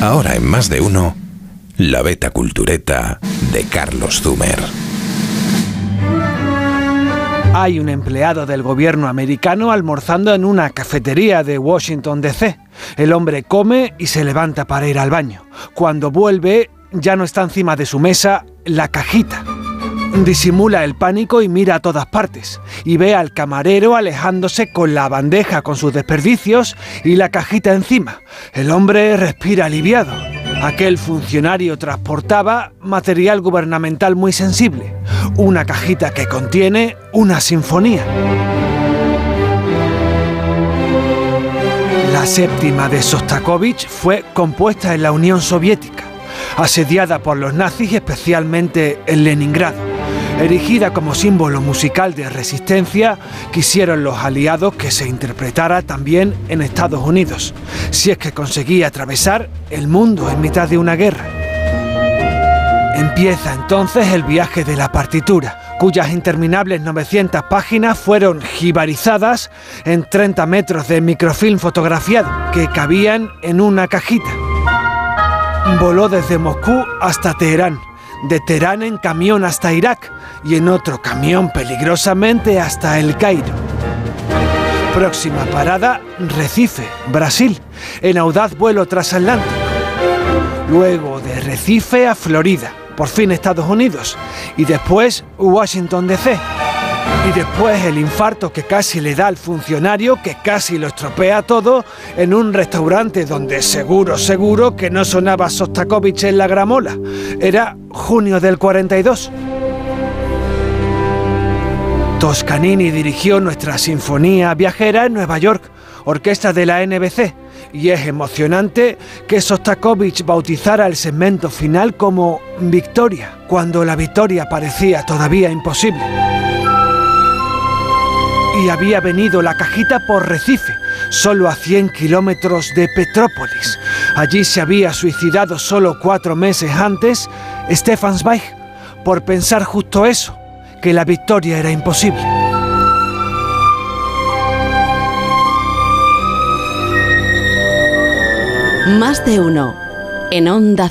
Ahora en más de uno, la beta cultureta de Carlos Zumer. Hay un empleado del gobierno americano almorzando en una cafetería de Washington, D.C. El hombre come y se levanta para ir al baño. Cuando vuelve, ya no está encima de su mesa la cajita. Disimula el pánico y mira a todas partes. Y ve al camarero alejándose con la bandeja con sus desperdicios y la cajita encima. El hombre respira aliviado. Aquel funcionario transportaba material gubernamental muy sensible, una cajita que contiene una sinfonía. La séptima de Sostakovich fue compuesta en la Unión Soviética, asediada por los nazis especialmente en Leningrado. Erigida como símbolo musical de resistencia, quisieron los aliados que se interpretara también en Estados Unidos, si es que conseguía atravesar el mundo en mitad de una guerra. Empieza entonces el viaje de la partitura, cuyas interminables 900 páginas fueron jibarizadas en 30 metros de microfilm fotografiado que cabían en una cajita. Voló desde Moscú hasta Teherán, de Teherán en camión hasta Irak y en otro camión peligrosamente hasta El Cairo. Próxima parada, Recife, Brasil, en audaz vuelo transatlántico. Luego de Recife a Florida, por fin Estados Unidos, y después Washington DC. Y después el infarto que casi le da al funcionario, que casi lo estropea todo, en un restaurante donde seguro, seguro que no sonaba Sostakovich en la gramola. Era junio del 42. Toscanini dirigió nuestra sinfonía viajera en Nueva York, orquesta de la NBC, y es emocionante que Sostakovich bautizara el segmento final como Victoria, cuando la victoria parecía todavía imposible. Y había venido la cajita por Recife, solo a 100 kilómetros de Petrópolis. Allí se había suicidado solo cuatro meses antes Stefan Zweig por pensar justo eso que la victoria era imposible. Más de uno en Onda